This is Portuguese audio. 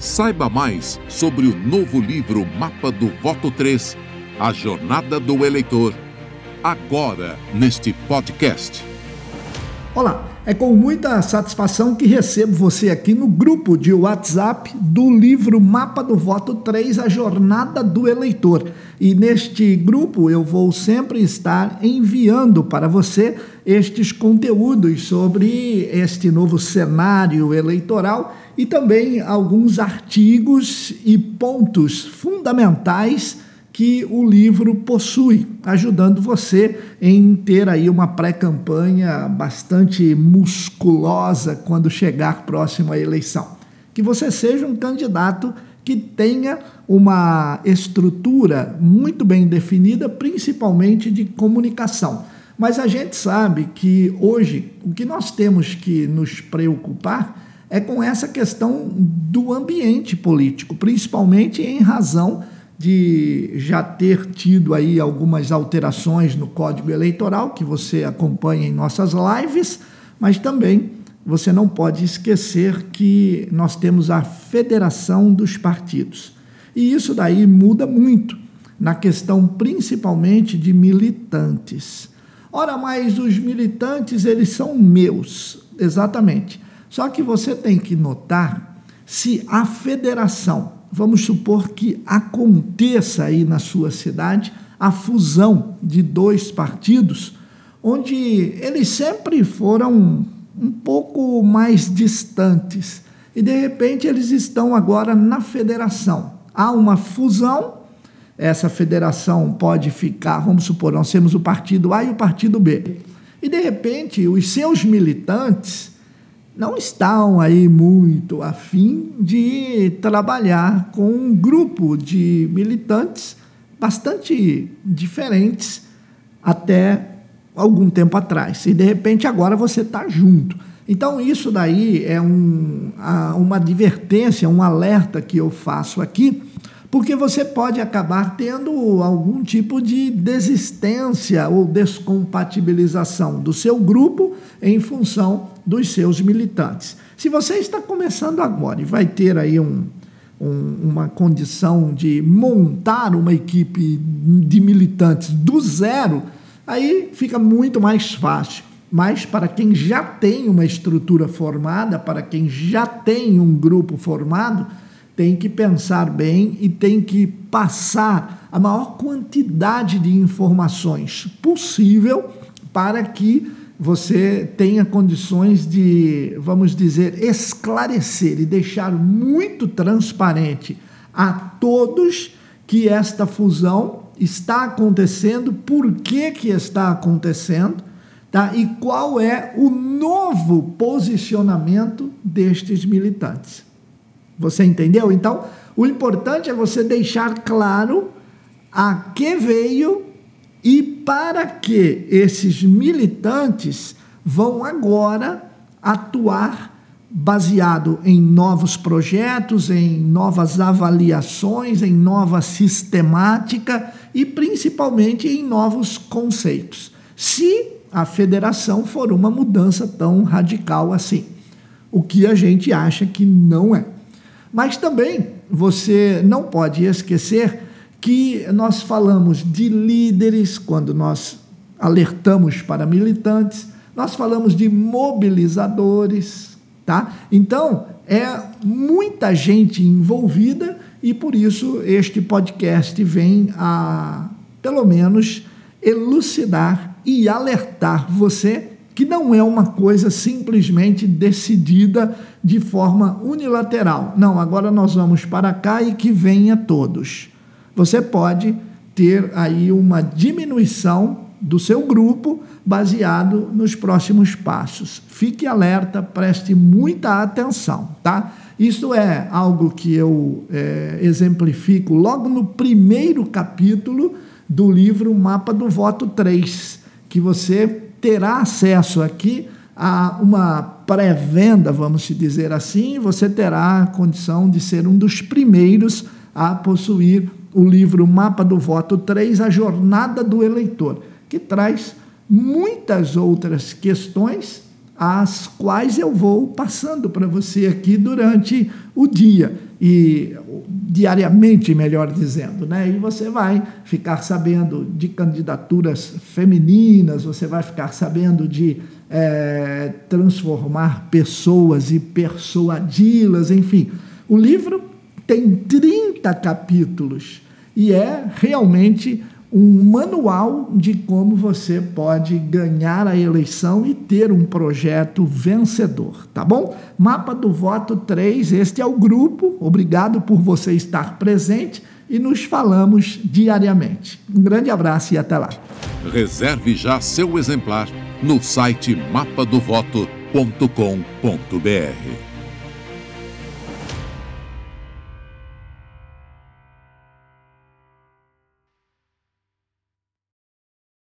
Saiba mais sobre o novo livro Mapa do Voto 3, A Jornada do Eleitor, agora neste podcast. Olá, é com muita satisfação que recebo você aqui no grupo de WhatsApp do livro Mapa do Voto 3, A Jornada do Eleitor. E neste grupo eu vou sempre estar enviando para você estes conteúdos sobre este novo cenário eleitoral e também alguns artigos e pontos fundamentais que o livro possui, ajudando você em ter aí uma pré-campanha bastante musculosa quando chegar próximo à eleição. Que você seja um candidato que tenha uma estrutura muito bem definida, principalmente de comunicação. Mas a gente sabe que hoje o que nós temos que nos preocupar é com essa questão do ambiente político, principalmente em razão de já ter tido aí algumas alterações no Código Eleitoral que você acompanha em nossas lives, mas também você não pode esquecer que nós temos a federação dos partidos. E isso daí muda muito na questão principalmente de militantes. Ora, mas os militantes, eles são meus, exatamente. Só que você tem que notar se a federação, vamos supor que aconteça aí na sua cidade a fusão de dois partidos, onde eles sempre foram um pouco mais distantes e de repente eles estão agora na federação. Há uma fusão, essa federação pode ficar, vamos supor, nós temos o partido A e o partido B. E de repente os seus militantes não estão aí muito afim de trabalhar com um grupo de militantes bastante diferentes até algum tempo atrás. E de repente agora você está junto. Então, isso daí é um, uma advertência, um alerta que eu faço aqui porque você pode acabar tendo algum tipo de desistência ou descompatibilização do seu grupo em função dos seus militantes. Se você está começando agora e vai ter aí um, um, uma condição de montar uma equipe de militantes do zero, aí fica muito mais fácil. Mas para quem já tem uma estrutura formada, para quem já tem um grupo formado, tem que pensar bem e tem que passar a maior quantidade de informações possível para que você tenha condições de, vamos dizer, esclarecer e deixar muito transparente a todos que esta fusão está acontecendo, por que, que está acontecendo, tá? e qual é o novo posicionamento destes militantes. Você entendeu? Então, o importante é você deixar claro a que veio e para que esses militantes vão agora atuar baseado em novos projetos, em novas avaliações, em nova sistemática e principalmente em novos conceitos. Se a federação for uma mudança tão radical assim, o que a gente acha que não é. Mas também você não pode esquecer que nós falamos de líderes quando nós alertamos para militantes, nós falamos de mobilizadores, tá? Então, é muita gente envolvida e por isso este podcast vem a, pelo menos, elucidar e alertar você que não é uma coisa simplesmente decidida de forma unilateral. Não, agora nós vamos para cá e que venha todos. Você pode ter aí uma diminuição do seu grupo baseado nos próximos passos. Fique alerta, preste muita atenção, tá? Isso é algo que eu é, exemplifico logo no primeiro capítulo do livro Mapa do Voto 3, que você terá acesso aqui a uma pré-venda, vamos dizer assim, você terá a condição de ser um dos primeiros a possuir o livro Mapa do Voto 3, A Jornada do Eleitor, que traz muitas outras questões, as quais eu vou passando para você aqui durante o dia. E diariamente, melhor dizendo, né? E você vai ficar sabendo de candidaturas femininas, você vai ficar sabendo de é, transformar pessoas e persuadi-las, enfim. O livro tem 30 capítulos e é realmente um manual de como você pode ganhar a eleição e ter um projeto vencedor, tá bom? Mapa do Voto 3, este é o grupo. Obrigado por você estar presente e nos falamos diariamente. Um grande abraço e até lá. Reserve já seu exemplar no site mapadovoto.com.br.